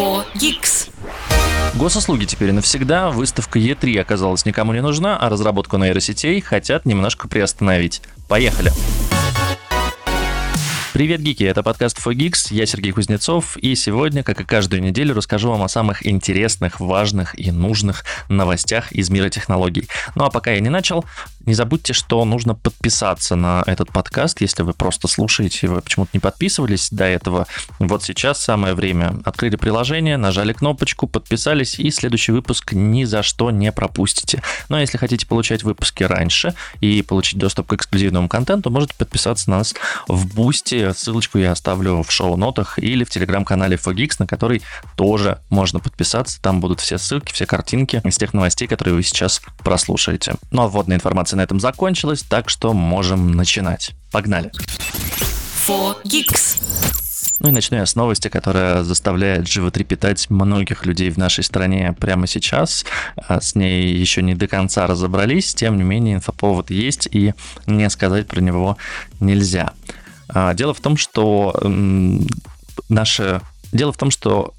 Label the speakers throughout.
Speaker 1: For Geeks.
Speaker 2: Госуслуги теперь навсегда, выставка E3 оказалась никому не нужна, а разработку нейросетей хотят немножко приостановить. Поехали! Привет, гики! Это подкаст FoGeeks, я Сергей Кузнецов, и сегодня, как и каждую неделю, расскажу вам о самых интересных, важных и нужных новостях из мира технологий. Ну а пока я не начал, не забудьте, что нужно подписаться на этот подкаст, если вы просто слушаете, вы почему-то не подписывались до этого. Вот сейчас самое время. Открыли приложение, нажали кнопочку, подписались, и следующий выпуск ни за что не пропустите. Ну а если хотите получать выпуски раньше и получить доступ к эксклюзивному контенту, можете подписаться на нас в Boosty Ссылочку я оставлю в шоу-нотах или в телеграм-канале Fogix, на который тоже можно подписаться. Там будут все ссылки, все картинки из тех новостей, которые вы сейчас прослушаете. Ну а вводная информация на этом закончилась, так что можем начинать. Погнали! Ну и начну я с новости, которая заставляет животрепетать многих людей в нашей стране прямо сейчас. А с ней еще не до конца разобрались, тем не менее инфоповод есть, и не сказать про него нельзя. А, дело в том, что наши Дело в том, что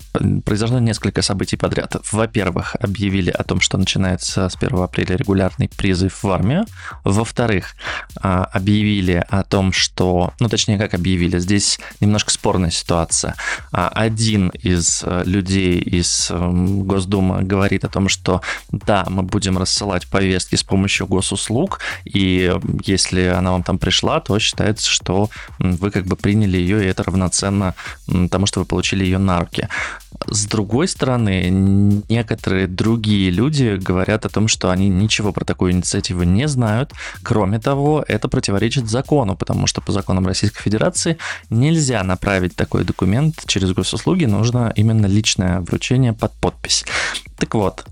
Speaker 2: произошло несколько событий подряд. Во-первых, объявили о том, что начинается с 1 апреля регулярный призыв в армию. Во-вторых, а, объявили о том, что... Ну, точнее, как объявили, здесь немножко спорная ситуация. А, один из э, людей из эм, Госдумы говорит о том, что да, мы будем рассылать повестки с помощью госуслуг, и если она вам там пришла, то считается, что вы как бы приняли ее, и это равноценно тому, что вы получили взяли ее на руки. С другой стороны, некоторые другие люди говорят о том, что они ничего про такую инициативу не знают. Кроме того, это противоречит закону, потому что по законам Российской Федерации нельзя направить такой документ через госуслуги, нужно именно личное вручение под подпись. Так вот,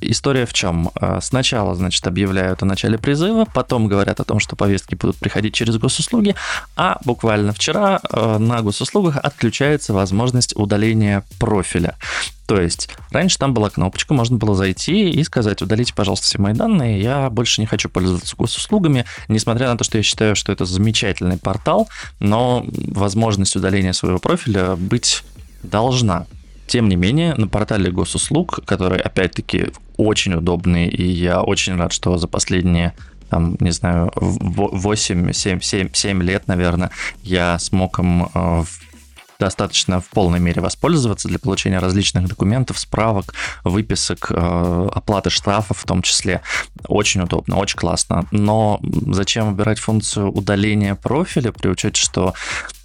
Speaker 2: история в чем? А, сначала, значит, объявляют о начале призыва, потом говорят о том, что повестки будут приходить через госуслуги, а буквально вчера а, на госуслугах отключается возможность удаления профиля. То есть раньше там была кнопочка, можно было зайти и сказать, удалите, пожалуйста, все мои данные, я больше не хочу пользоваться госуслугами, несмотря на то, что я считаю, что это замечательный портал, но возможность удаления своего профиля быть должна. Тем не менее, на портале госуслуг, который, опять-таки, очень удобный, и я очень рад, что за последние там, не знаю, 8, 7, 7, 7 лет, наверное, я смог им э, достаточно в полной мере воспользоваться для получения различных документов, справок, выписок, э, оплаты штрафов в том числе. Очень удобно, очень классно. Но зачем выбирать функцию удаления профиля при учете, что,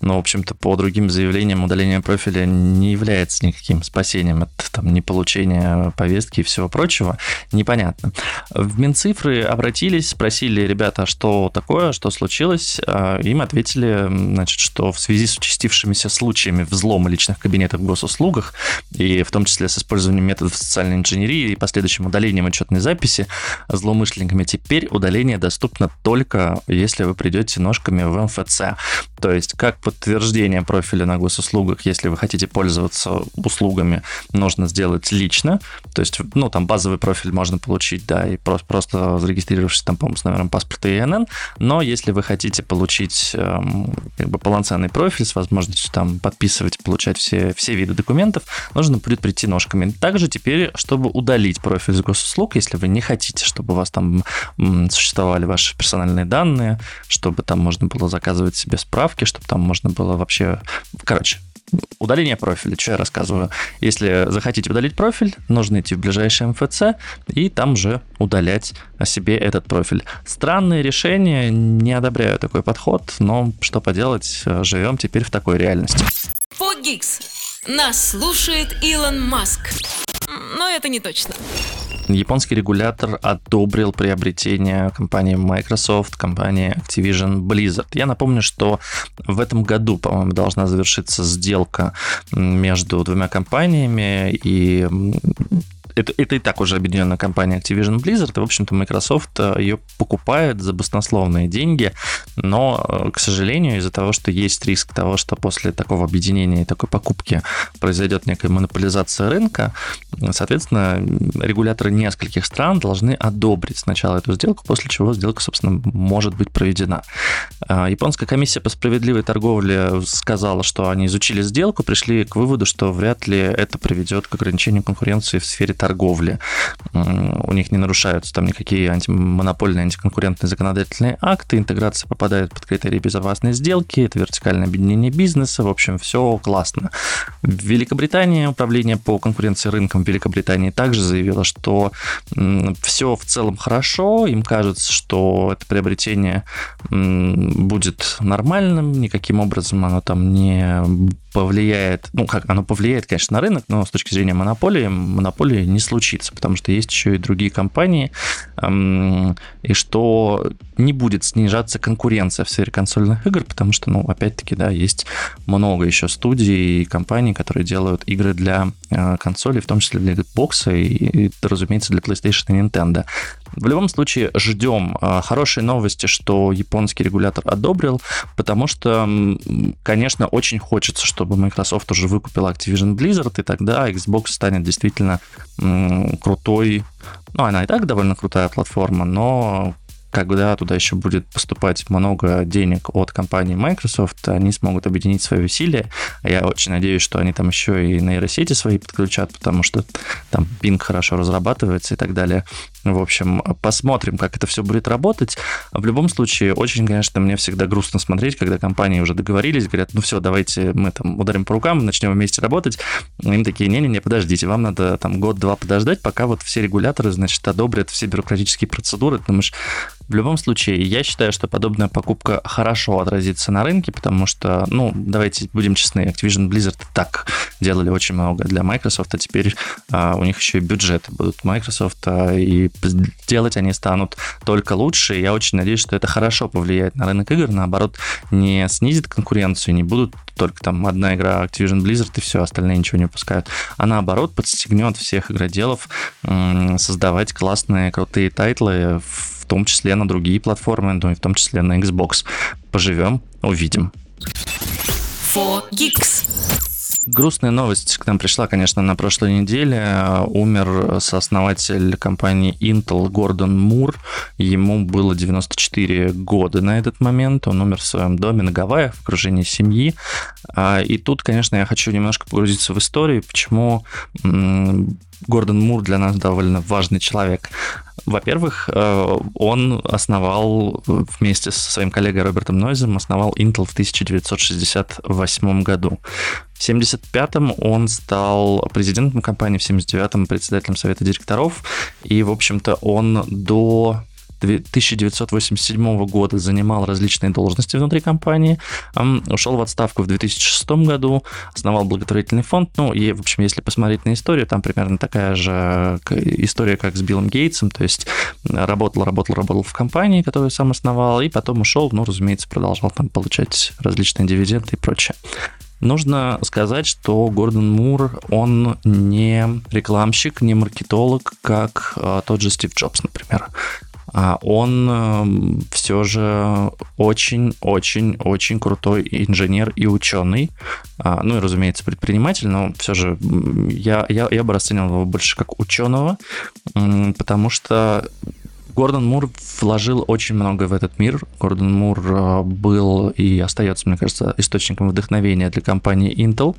Speaker 2: ну, в общем-то, по другим заявлениям удаление профиля не является никаким спасением от там, не получения повестки и всего прочего, непонятно. В Минцифры обратились, спросили, ребята, что такое, что случилось, э, им ответили, значит, что в связи с участившимися случаями взлома личных кабинетов в госуслугах, и в том числе с использованием методов социальной инженерии и последующим удалением отчетной записи злоумышленниками, теперь удаление доступно только если вы придете ножками в МФЦ. То есть, как подтверждение профиля на госуслугах, если вы хотите пользоваться услугами, нужно сделать лично. То есть, ну, там базовый профиль можно получить, да, и просто, просто зарегистрировавшись там, по-моему, с номером паспорта и ИНН. Но если вы хотите получить эм, как бы полноценный профиль с возможностью там подписывать, получать все, все виды документов, нужно будет прийти ножками. Также теперь, чтобы удалить профиль с госуслуг, если вы не хотите, чтобы у вас там существовали ваши персональные данные, чтобы там можно было заказывать себе справки, чтобы там можно было вообще... Короче, удаление профиля, что я рассказываю. Если захотите удалить профиль, нужно идти в ближайший МФЦ и там же удалять о себе этот профиль. Странное решение, не одобряю такой подход, но что поделать, живем теперь в такой реальности.
Speaker 1: Фогикс. Нас слушает Илон Маск. Но это не точно.
Speaker 2: Японский регулятор одобрил приобретение компании Microsoft, компании Activision Blizzard. Я напомню, что в этом году, по-моему, должна завершиться сделка между двумя компаниями, и это, это и так уже объединенная компания Activision Blizzard, и, в общем-то, Microsoft э, ее покупает за баснословные деньги, но, э, к сожалению, из-за того, что есть риск того, что после такого объединения и такой покупки произойдет некая монополизация рынка, соответственно, регуляторы нескольких стран должны одобрить сначала эту сделку, после чего сделка, собственно, может быть проведена. Э, японская комиссия по справедливой торговле сказала, что они изучили сделку, пришли к выводу, что вряд ли это приведет к ограничению конкуренции в сфере торговли. У них не нарушаются там никакие антимонопольные, антиконкурентные законодательные акты, интеграция попадает под критерии безопасной сделки, это вертикальное объединение бизнеса, в общем, все классно. В Великобритании управление по конкуренции рынком в Великобритании также заявило, что все в целом хорошо, им кажется, что это приобретение будет нормальным, никаким образом оно там не повлияет, ну как, оно повлияет, конечно, на рынок, но с точки зрения монополии, монополии не случится, потому что есть еще и другие компании, и что не будет снижаться конкуренция в сфере консольных игр, потому что, ну, опять-таки, да, есть много еще студий и компаний, которые делают игры для э, консолей, в том числе для Xbox и, и, разумеется, для PlayStation и Nintendo. В любом случае, ждем э, хорошие новости, что японский регулятор одобрил, потому что, конечно, очень хочется, чтобы Microsoft уже выкупила Activision Blizzard, и тогда Xbox станет действительно крутой. Ну, она и так довольно крутая платформа, но когда туда еще будет поступать много денег от компании Microsoft, они смогут объединить свои усилия. Я очень надеюсь, что они там еще и нейросети свои подключат, потому что там Bing хорошо разрабатывается и так далее. В общем, посмотрим, как это все будет работать. В любом случае, очень, конечно, мне всегда грустно смотреть, когда компании уже договорились, говорят, ну все, давайте мы там ударим по рукам, начнем вместе работать. Им такие, не-не-не, подождите, вам надо там год-два подождать, пока вот все регуляторы, значит, одобрят все бюрократические процедуры, потому что в любом случае, я считаю, что подобная покупка хорошо отразится на рынке, потому что, ну, давайте будем честны, Activision Blizzard так делали очень много для Microsoft, а теперь а, у них еще и бюджеты будут Microsoft, а, и делать они станут только лучше. И я очень надеюсь, что это хорошо повлияет на рынок игр, наоборот, не снизит конкуренцию, не будут только там одна игра Activision Blizzard и все, остальные ничего не выпускают, а наоборот подстегнет всех игроделов создавать классные, крутые тайтлы в том числе на другие платформы, ну и в том числе на Xbox. Поживем, увидим. 4Geeks. Грустная новость к нам пришла, конечно, на прошлой неделе. Умер сооснователь компании Intel Гордон Мур. Ему было 94 года на этот момент. Он умер в своем доме на Гавайях в окружении семьи. А, и тут, конечно, я хочу немножко погрузиться в историю, почему Гордон Мур для нас довольно важный человек. Во-первых, э, он основал вместе со своим коллегой Робертом Нойзом, основал Intel в 1968 году. В 1975-м он стал президентом компании, в 1979-м председателем совета директоров, и, в общем-то, он до 1987 года занимал различные должности внутри компании, ушел в отставку в 2006 году, основал благотворительный фонд. Ну, и, в общем, если посмотреть на историю, там примерно такая же история, как с Биллом Гейтсом, то есть работал, работал, работал в компании, которую сам основал, и потом ушел, ну, разумеется, продолжал там получать различные дивиденды и прочее. Нужно сказать, что Гордон Мур, он не рекламщик, не маркетолог, как э, тот же Стив Джобс, например. А он эм, все же очень-очень-очень крутой инженер и ученый. А, ну и, разумеется, предприниматель, но все же я, я, я бы расценивал его больше как ученого, потому что Гордон Мур вложил очень много в этот мир. Гордон Мур э, был и остается, мне кажется, источником вдохновения для компании Intel.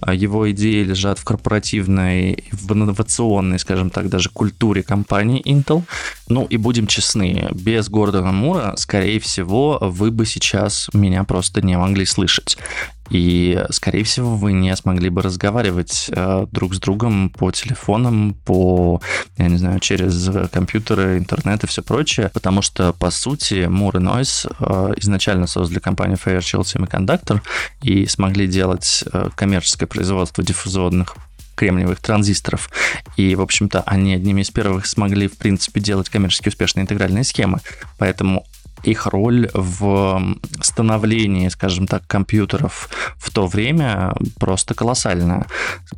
Speaker 2: А его идеи лежат в корпоративной, в инновационной, скажем так, даже культуре компании Intel. Ну и будем честны, без Гордона Мура, скорее всего, вы бы сейчас меня просто не могли слышать. И, скорее всего, вы не смогли бы разговаривать э, друг с другом по телефонам, по, я не знаю, через компьютеры, интернет и все прочее, потому что, по сути, Moore и Noise э, изначально создали компанию Fairchild Semiconductor и смогли делать э, коммерческое производство диффузионных кремниевых транзисторов. И, в общем-то, они одними из первых смогли, в принципе, делать коммерчески успешные интегральные схемы. Поэтому их роль в становлении, скажем так, компьютеров в то время просто колоссальная.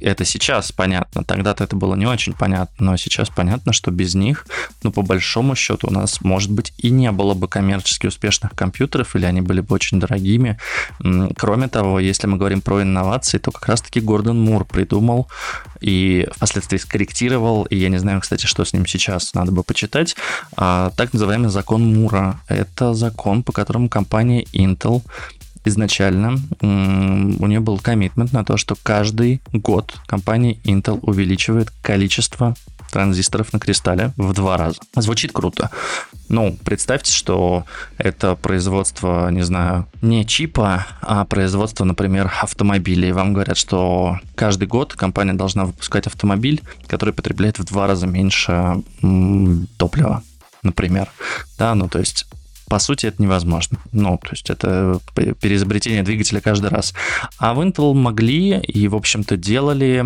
Speaker 2: Это сейчас понятно, тогда-то это было не очень понятно, но сейчас понятно, что без них, ну, по большому счету, у нас, может быть, и не было бы коммерчески успешных компьютеров, или они были бы очень дорогими. Кроме того, если мы говорим про инновации, то как раз-таки Гордон Мур придумал и впоследствии скорректировал, и я не знаю, кстати, что с ним сейчас, надо бы почитать, а, так называемый закон Мура. Это закон, по которому компания Intel изначально у нее был коммитмент на то, что каждый год компания Intel увеличивает количество транзисторов на кристалле в два раза. Звучит круто. Ну, представьте, что это производство, не знаю, не чипа, а производство, например, автомобилей. Вам говорят, что каждый год компания должна выпускать автомобиль, который потребляет в два раза меньше топлива например. Да, ну то есть по сути, это невозможно. Ну, то есть это переизобретение двигателя каждый раз. А в Intel могли и, в общем-то, делали.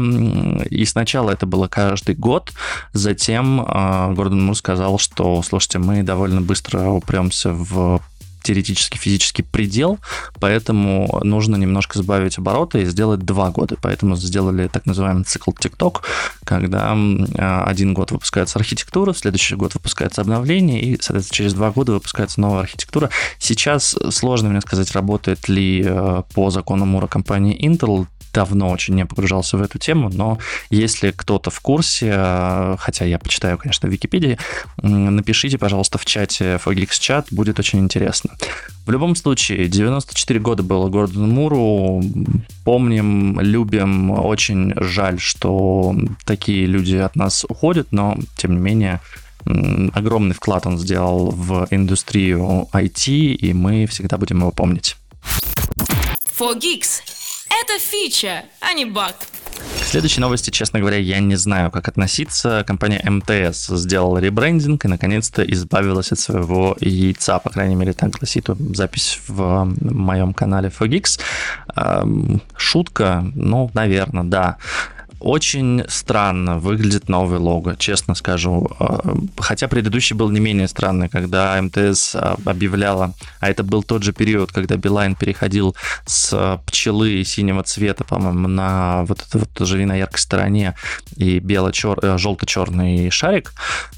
Speaker 2: И сначала это было каждый год. Затем э, Гордон Мур сказал, что, слушайте, мы довольно быстро упремся в теоретически физический предел, поэтому нужно немножко сбавить обороты и сделать два года. Поэтому сделали так называемый цикл TikTok, когда а, один год выпускается архитектура, следующий год выпускается обновление, и, соответственно, через два года выпускается новая архитектура. Сейчас сложно мне сказать, работает ли э, по закону Мура компания Intel давно очень не погружался в эту тему, но если кто-то в курсе, э, хотя я почитаю, конечно, в Википедии, напишите, пожалуйста, в чате Fogix чат, будет очень интересно. В любом случае, 94 года было Гордону Муру. Помним, любим, очень жаль, что такие люди от нас уходят, но, тем не менее, огромный вклад он сделал в индустрию IT, и мы всегда будем его помнить.
Speaker 1: For Geeks это фича, а не баг.
Speaker 2: К следующей новости, честно говоря, я не знаю, как относиться. Компания МТС сделала ребрендинг и, наконец-то, избавилась от своего яйца. По крайней мере, так гласит запись в моем канале Fogix. Шутка, ну, наверное, да. Очень странно выглядит новый лого, честно скажу. А, хотя предыдущий был не менее странный, когда МТС а, объявляла, а это был тот же период, когда Билайн переходил с пчелы синего цвета, по-моему, на вот это вот живи на яркой стороне и бело-желто-черный э, шарик.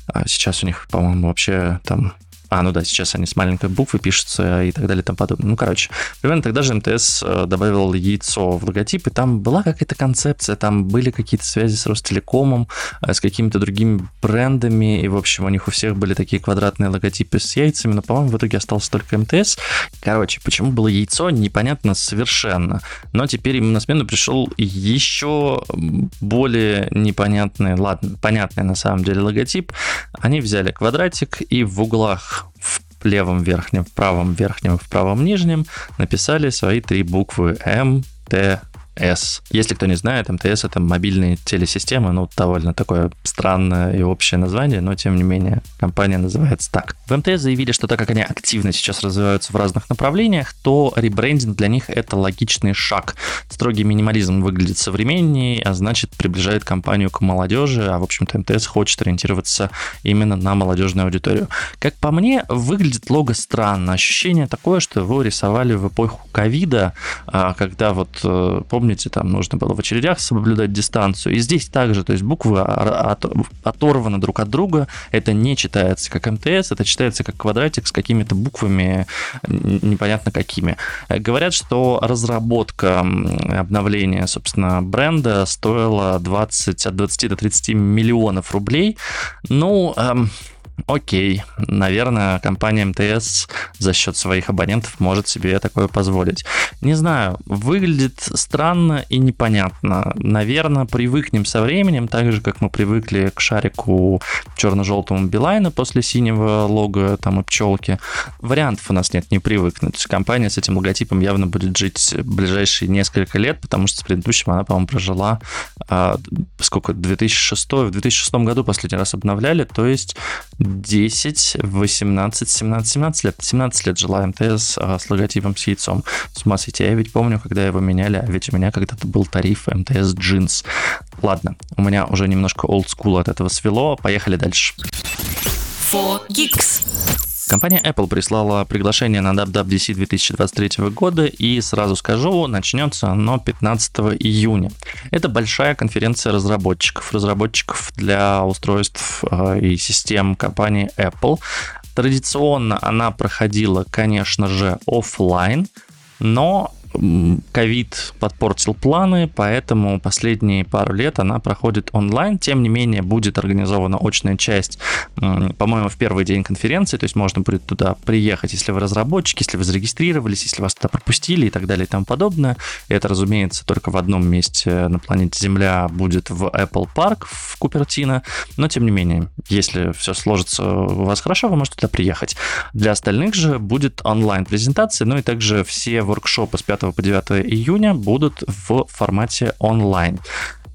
Speaker 2: А сейчас у них, по-моему, вообще там а, ну да, сейчас они с маленькой буквы пишутся и так далее и тому подобное. Ну, короче, примерно тогда же МТС э, добавил яйцо в логотип, и там была какая-то концепция, там были какие-то связи с Ростелекомом, э, с какими-то другими брендами, и, в общем, у них у всех были такие квадратные логотипы с яйцами, но, по-моему, в итоге остался только МТС. Короче, почему было яйцо, непонятно совершенно. Но теперь им на смену пришел еще более непонятный, ладно, понятный на самом деле логотип. Они взяли квадратик и в углах в левом верхнем, в правом верхнем, в правом нижнем написали свои три буквы М, Т, МТС. Если кто не знает, МТС это мобильные телесистемы, ну, довольно такое странное и общее название, но тем не менее компания называется так. В МТС заявили, что так как они активно сейчас развиваются в разных направлениях, то ребрендинг для них это логичный шаг. Строгий минимализм выглядит современнее, а значит приближает компанию к молодежи, а в общем-то МТС хочет ориентироваться именно на молодежную аудиторию. Как по мне, выглядит лого странно. Ощущение такое, что его рисовали в эпоху ковида, а, когда вот, э, помните, там нужно было в очередях соблюдать дистанцию. И здесь также, то есть буквы оторваны друг от друга, это не читается как МТС, это читается как квадратик с какими-то буквами непонятно какими. Говорят, что разработка обновления, собственно, бренда стоила 20, от 20 до 30 миллионов рублей. Ну, эм, окей, наверное, компания МТС за счет своих абонентов может себе такое позволить. Не знаю, выглядит странно и непонятно. Наверное, привыкнем со временем, так же, как мы привыкли к шарику черно-желтому Билайна после синего лога там и пчелки. Вариантов у нас нет, не привыкнуть. Компания с этим логотипом явно будет жить ближайшие несколько лет, потому что с предыдущим она, по-моему, прожила а, сколько, 2006, в 2006 году последний раз обновляли, то есть 10, 18, 17, 17 лет. 17 лет жила МТС а, с логотипом с яйцом. С ума сойти. Я ведь помню, когда его меняли, а ведь у меня когда-то был тариф МТС Jeans. Ладно, у меня уже немножко school от этого свело. Поехали дальше.
Speaker 1: For Geeks.
Speaker 2: Компания Apple прислала приглашение на WWDC 2023 года, и сразу скажу, начнется оно 15 июня. Это большая конференция разработчиков, разработчиков для устройств э, и систем компании Apple. Традиционно она проходила, конечно же, офлайн, но ковид подпортил планы, поэтому последние пару лет она проходит онлайн. Тем не менее, будет организована очная часть, по-моему, в первый день конференции, то есть можно будет туда приехать, если вы разработчики, если вы зарегистрировались, если вас туда пропустили и так далее и тому подобное. Это, разумеется, только в одном месте на планете Земля будет в Apple Park в Купертино, но тем не менее, если все сложится у вас хорошо, вы можете туда приехать. Для остальных же будет онлайн-презентация, ну и также все воркшопы с 5 по 9 июня будут в формате онлайн.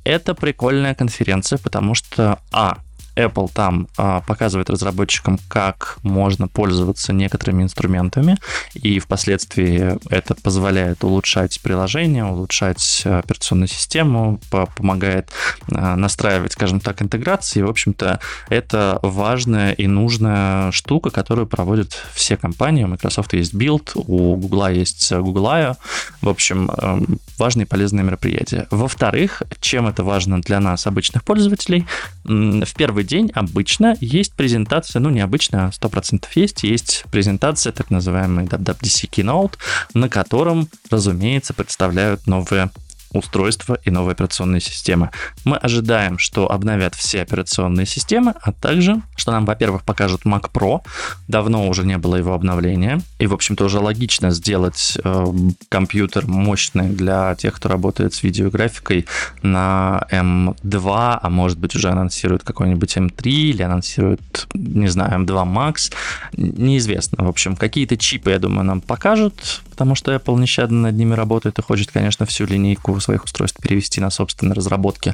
Speaker 2: Это прикольная конференция, потому что, а, Apple там а, показывает разработчикам, как можно пользоваться некоторыми инструментами, и впоследствии это позволяет улучшать приложение, улучшать операционную систему, помогает а, настраивать, скажем так, интеграции. В общем-то, это важная и нужная штука, которую проводят все компании. У Microsoft есть Build, у Google есть Google I.O. В общем, эм, важные и полезные мероприятия. Во-вторых, чем это важно для нас, обычных пользователей, в первый первый день обычно есть презентация, ну не обычно, а 100% есть, есть презентация, так называемый WWDC Keynote, на котором, разумеется, представляют новые устройства и новые операционные системы. Мы ожидаем, что обновят все операционные системы, а также, что нам, во-первых, покажут Mac Pro. Давно уже не было его обновления. И, в общем-то, уже логично сделать э, компьютер мощный для тех, кто работает с видеографикой на M2, а может быть уже анонсируют какой-нибудь M3 или анонсируют, не знаю, M2 Max. Неизвестно. В общем, какие-то чипы, я думаю, нам покажут, потому что Apple нещадно над ними работает и хочет, конечно, всю линейку своих устройств перевести на собственные разработки.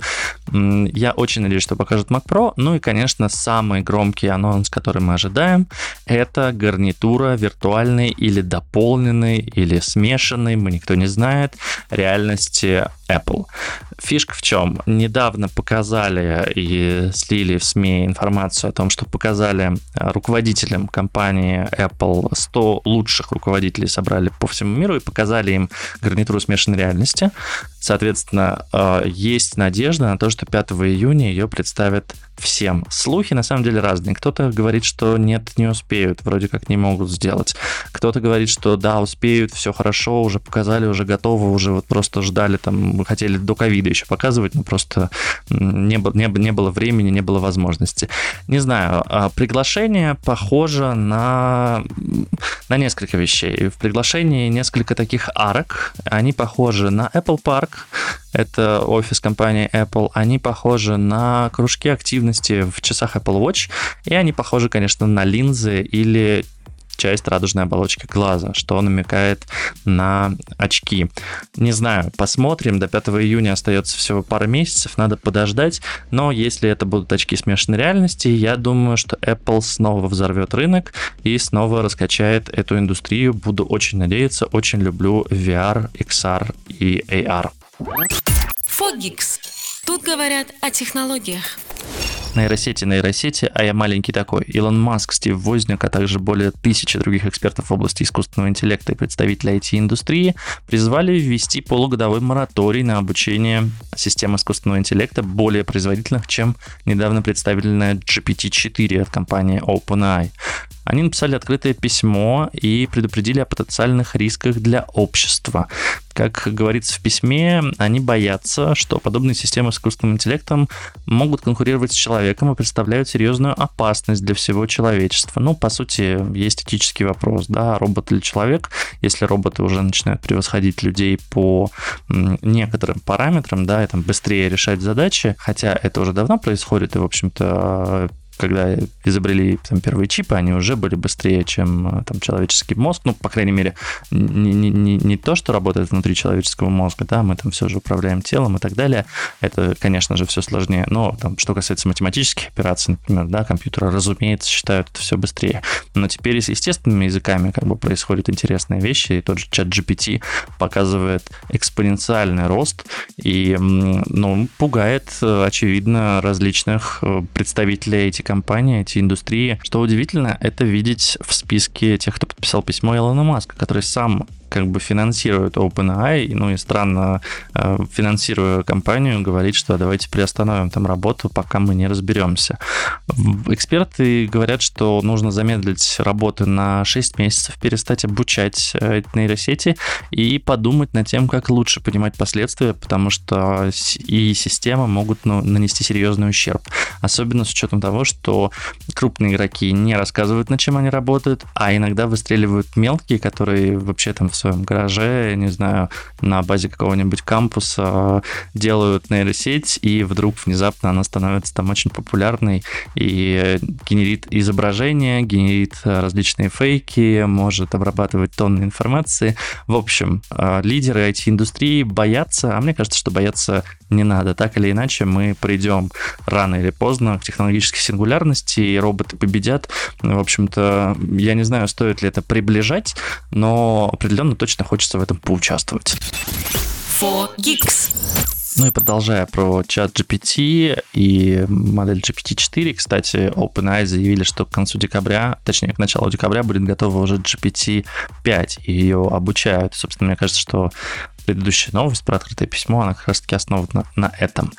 Speaker 2: Я очень надеюсь, что покажут Mac Pro. Ну и, конечно, самый громкий анонс, который мы ожидаем, это гарнитура виртуальной или дополненной, или смешанной, мы никто не знает, реальности Apple. Фишка в чем? Недавно показали и слили в СМИ информацию о том, что показали э, руководителям компании Apple 100 лучших руководителей собрали по всему миру и показали им гарнитуру смешанной реальности. Соответственно, э, есть надежда на то, что 5 июня ее представят всем. Слухи на самом деле разные. Кто-то говорит, что нет, не успеют, вроде как не могут сделать. Кто-то говорит, что да, успеют, все хорошо, уже показали, уже готовы, уже вот просто ждали, там, хотели до ковида еще показывать, но просто не, не, не было времени, не было возможности. Не знаю, а приглашение похоже на, на несколько вещей. В приглашении несколько таких арок, они похожи на Apple Park, это офис компании Apple, они похожи на кружки активности в часах Apple Watch, и они похожи, конечно, на линзы или часть радужной оболочки глаза, что намекает на очки. Не знаю, посмотрим. До 5 июня остается всего пара месяцев, надо подождать. Но если это будут очки смешанной реальности, я думаю, что Apple снова взорвет рынок и снова раскачает эту индустрию. Буду очень надеяться, очень люблю VR, XR и AR.
Speaker 1: Фогикс. Тут говорят о технологиях
Speaker 2: нейросети, нейросети, а я маленький такой. Илон Маск, Стив Возняк, а также более тысячи других экспертов в области искусственного интеллекта и представителей IT-индустрии призвали ввести полугодовой мораторий на обучение систем искусственного интеллекта более производительных, чем недавно представленная GPT-4 от компании OpenAI. Они написали открытое письмо и предупредили о потенциальных рисках для общества. Как говорится в письме, они боятся, что подобные системы с искусственным интеллектом могут конкурировать с человеком и представляют серьезную опасность для всего человечества. Ну, по сути, есть этический вопрос, да, робот или человек. Если роботы уже начинают превосходить людей по некоторым параметрам, да, и там быстрее решать задачи, хотя это уже давно происходит, и, в общем-то, когда изобрели там, первые чипы, они уже были быстрее, чем э, там, человеческий мозг. Ну, по крайней мере, не, не, не, не то, что работает внутри человеческого мозга, да, мы там все же управляем телом и так далее. Это, конечно же, все сложнее. Но там, что касается математических операций, например, да, компьютеры, разумеется, считают это все быстрее. Но теперь с естественными языками как бы происходят интересные вещи, и тот же чат GPT показывает экспоненциальный рост и, ну, пугает, э, очевидно, различных э, представителей этих IT-компании, IT-индустрии. Что удивительно, это видеть в списке тех, кто подписал письмо Илона Маска, который сам как бы финансирует OpenAI, ну и странно, э, финансируя компанию, говорит, что давайте приостановим там работу, пока мы не разберемся. Эксперты говорят, что нужно замедлить работу на 6 месяцев, перестать обучать э, нейросети и подумать над тем, как лучше понимать последствия, потому что и системы могут ну, нанести серьезный ущерб. Особенно с учетом того, что крупные игроки не рассказывают, над чем они работают, а иногда выстреливают мелкие, которые вообще там в своем гараже, не знаю, на базе какого-нибудь кампуса делают нейросеть, и вдруг внезапно она становится там очень популярной и генерит изображения, генерит различные фейки, может обрабатывать тонны информации. В общем, э, лидеры IT-индустрии боятся, а мне кажется, что бояться не надо. Так или иначе, мы придем рано или поздно к технологической сингулярности, и роботы победят. В общем-то, я не знаю, стоит ли это приближать, но определенно точно хочется в этом поучаствовать. Ну и продолжая про чат GPT и модель GPT-4, кстати, OpenAI заявили, что к концу декабря, точнее, к началу декабря будет готова уже GPT-5, и ее обучают. Собственно, мне кажется, что предыдущая новость про открытое письмо, она как раз-таки основана на, этом.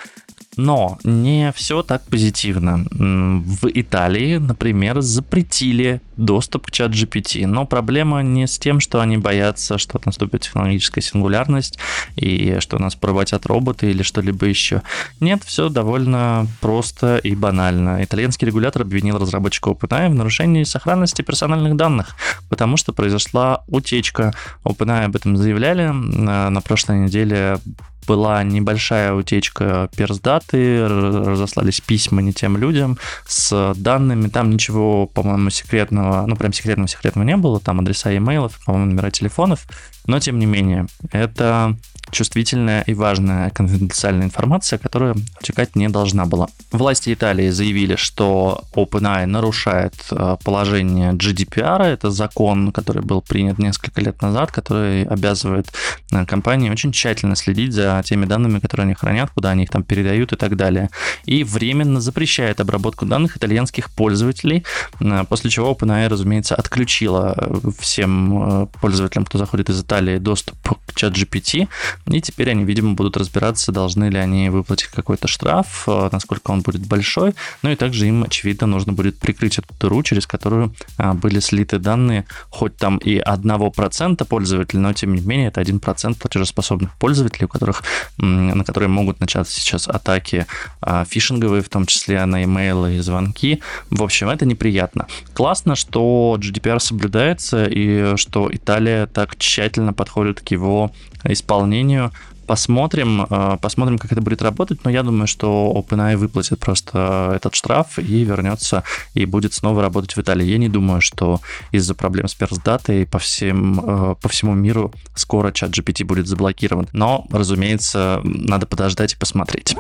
Speaker 2: Но не все так позитивно. В Италии, например, запретили доступ к чат GPT. Но проблема не с тем, что они боятся, что наступит технологическая сингулярность и что нас поработят роботы или что-либо еще. Нет, все довольно просто и банально. Итальянский регулятор обвинил разработчика OpenAI в нарушении сохранности персональных данных, потому что произошла утечка. OpenAI об этом заявляли. На прошлой неделе была небольшая утечка персдаты, разослались письма не тем людям с данными, там ничего, по-моему, секретного, ну прям секретного-секретного не было, там адреса e-mail, по-моему, номера телефонов, но тем не менее, это чувствительная и важная конфиденциальная информация, которая утекать не должна была. Власти Италии заявили, что OpenAI нарушает э, положение GDPR, это закон, который был принят несколько лет назад, который обязывает э, компании очень тщательно следить за теми данными, которые они хранят, куда они их там передают и так далее. И временно запрещает обработку данных итальянских пользователей, э, после чего OpenAI, разумеется, отключила всем пользователям, кто заходит из Италии, доступ к чат GPT, и теперь они, видимо, будут разбираться, должны ли они выплатить какой-то штраф, э, насколько он будет большой. Ну и также им, очевидно, нужно будет прикрыть эту дыру, через которую а, были слиты данные, хоть там и одного процента пользователей, но тем не менее это один процент платежеспособных пользователей, у которых, на которые могут начаться сейчас атаки а, фишинговые, в том числе на имейлы и звонки. В общем, это неприятно. Классно, что GDPR соблюдается и что Италия так тщательно подходит к его исполнению. Посмотрим, э, посмотрим, как это будет работать, но я думаю, что OpenAI выплатит просто этот штраф и вернется и будет снова работать в Италии. Я не думаю, что из-за проблем с персдатой по, всем, э, по всему миру скоро чат GPT будет заблокирован. Но, разумеется, надо подождать и посмотреть.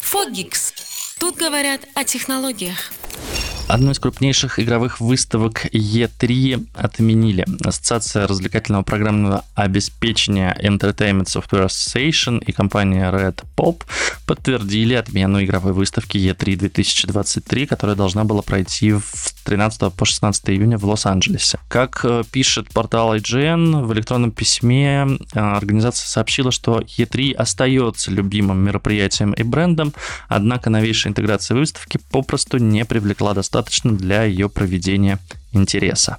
Speaker 1: Фогикс. Тут говорят о технологиях.
Speaker 2: Одну из крупнейших игровых выставок E3 отменили. Ассоциация развлекательного программного обеспечения Entertainment Software Association и компания Red Pop подтвердили отмену игровой выставки E3 2023, которая должна была пройти в 13 по 16 июня в Лос-Анджелесе. Как э, пишет портал IGN, в электронном письме э, организация сообщила, что E3 остается любимым мероприятием и брендом, однако новейшая интеграция выставки попросту не привлекла достаточно для ее проведения интереса.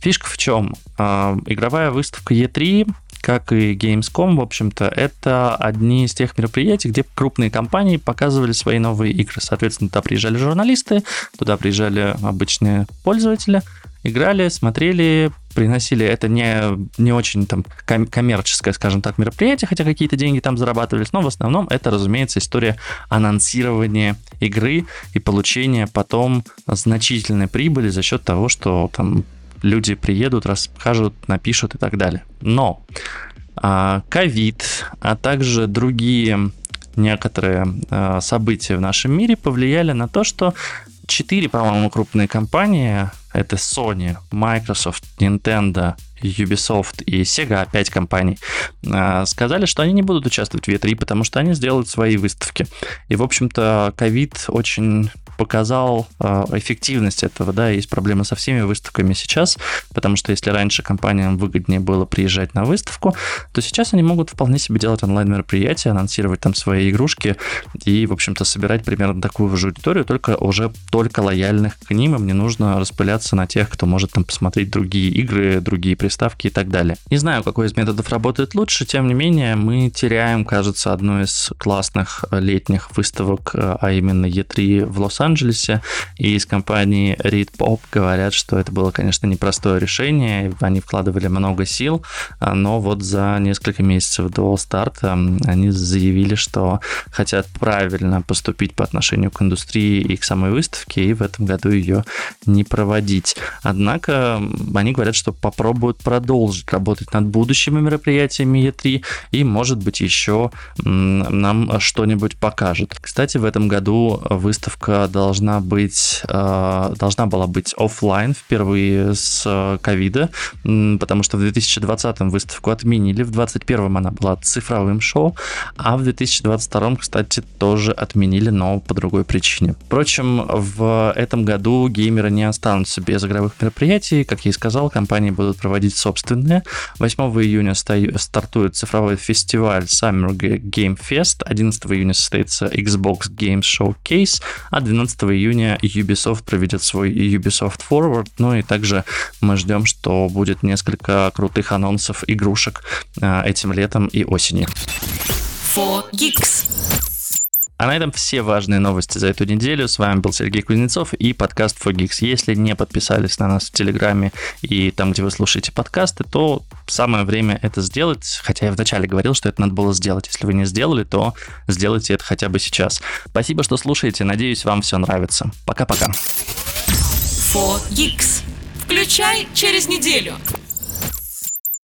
Speaker 2: Фишка в чем? Э, игровая выставка E3 как и Gamescom, в общем-то, это одни из тех мероприятий, где крупные компании показывали свои новые игры. Соответственно, туда приезжали журналисты, туда приезжали обычные пользователи, играли, смотрели, приносили это не, не очень там коммерческое, скажем так, мероприятие, хотя какие-то деньги там зарабатывались, но в основном это, разумеется, история анонсирования игры и получения потом значительной прибыли за счет того, что там люди приедут, расскажут, напишут и так далее. Но а, ковид, а также другие некоторые а, события в нашем мире повлияли на то, что четыре, по-моему, крупные компании, это Sony, Microsoft, Nintendo, Ubisoft и Sega, пять компаний, а, сказали, что они не будут участвовать в E3, потому что они сделают свои выставки. И, в общем-то, ковид очень показал э, эффективность этого, да, есть проблема со всеми выставками сейчас, потому что если раньше компаниям выгоднее было приезжать на выставку, то сейчас они могут вполне себе делать онлайн-мероприятия, анонсировать там свои игрушки и, в общем-то, собирать примерно такую же аудиторию, только уже только лояльных к ним, им не нужно распыляться на тех, кто может там посмотреть другие игры, другие приставки и так далее. Не знаю, какой из методов работает лучше, тем не менее, мы теряем, кажется, одну из классных летних выставок, а именно E3 в Лос-Анджелесе, и из компании Read Pop говорят, что это было, конечно, непростое решение, они вкладывали много сил, но вот за несколько месяцев до старта они заявили, что хотят правильно поступить по отношению к индустрии и к самой выставке, и в этом году ее не проводить. Однако они говорят, что попробуют продолжить работать над будущими мероприятиями E3 и, может быть, еще нам что-нибудь покажет. Кстати, в этом году выставка должна быть, э, должна была быть офлайн впервые с ковида, потому что в 2020 выставку отменили, в 2021 она была цифровым шоу, а в 2022, кстати, тоже отменили, но по другой причине. Впрочем, в этом году геймеры не останутся без игровых мероприятий. Как я и сказал, компании будут проводить собственные. 8 июня стартует цифровой фестиваль Summer Game Fest, 11 июня состоится Xbox Games Showcase, а 12 июня Ubisoft проведет свой Ubisoft Forward, ну и также мы ждем, что будет несколько крутых анонсов игрушек э, этим летом и осенью. 4Geeks. А на этом все важные новости за эту неделю. С вами был Сергей Кузнецов и подкаст Fogix. Если не подписались на нас в Телеграме и там, где вы слушаете подкасты, то самое время это сделать. Хотя я вначале говорил, что это надо было сделать. Если вы не сделали, то сделайте это хотя бы сейчас. Спасибо, что слушаете. Надеюсь, вам все нравится. Пока-пока.
Speaker 1: Включай через неделю.